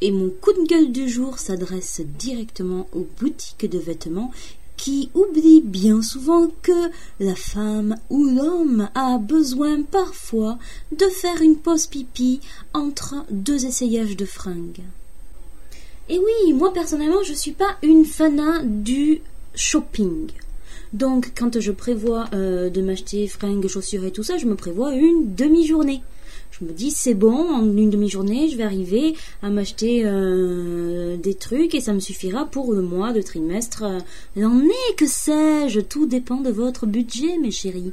Et mon coup de gueule du jour s'adresse directement aux boutiques de vêtements qui oublient bien souvent que la femme ou l'homme a besoin parfois de faire une pause pipi entre deux essayages de fringues. Et oui, moi personnellement, je suis pas une fanat du shopping. Donc, quand je prévois euh, de m'acheter fringues, chaussures et tout ça, je me prévois une demi-journée. Je me dis, c'est bon, en une demi-journée, je vais arriver à m'acheter euh, des trucs et ça me suffira pour le mois, de trimestre, euh, l'année, que sais-je. Tout dépend de votre budget, mes chéris.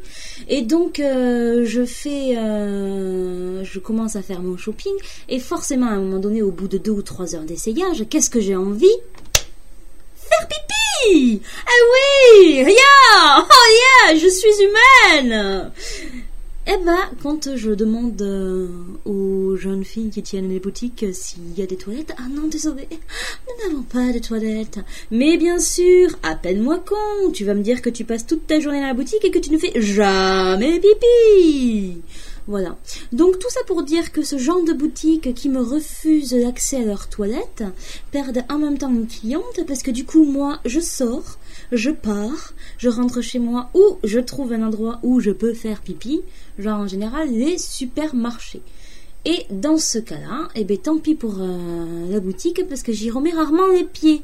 Et donc, euh, je fais, euh, je commence à faire mon shopping et forcément, à un moment donné, au bout de deux ou trois heures d'essayage, qu'est-ce que j'ai envie? Faire pipi! Ah oui! Rien! Oh yeah! Je suis humaine eh ben, quand je demande euh, aux jeunes filles qui tiennent les boutiques s'il y a des toilettes, ah non, désolé, nous n'avons pas de toilettes. Mais bien sûr, appelle-moi con, tu vas me dire que tu passes toute ta journée dans la boutique et que tu ne fais jamais pipi. Voilà. Donc tout ça pour dire que ce genre de boutique qui me refuse l'accès à leurs toilettes perdent en même temps une cliente parce que du coup moi je sors, je pars, je rentre chez moi ou je trouve un endroit où je peux faire pipi, genre en général les supermarchés. Et dans ce cas-là, eh ben tant pis pour euh, la boutique parce que j'y remets rarement les pieds.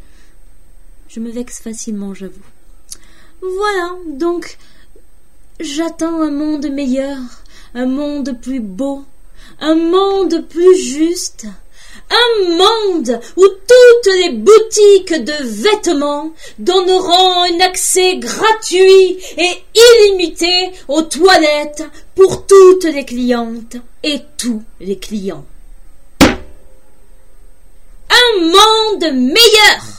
Je me vexe facilement, j'avoue. Voilà, donc j'attends un monde meilleur, un monde plus beau, un monde plus juste, un monde où toutes les boutiques de vêtements donneront un accès gratuit et illimité aux toilettes pour toutes les clientes et tous les clients. Un monde meilleur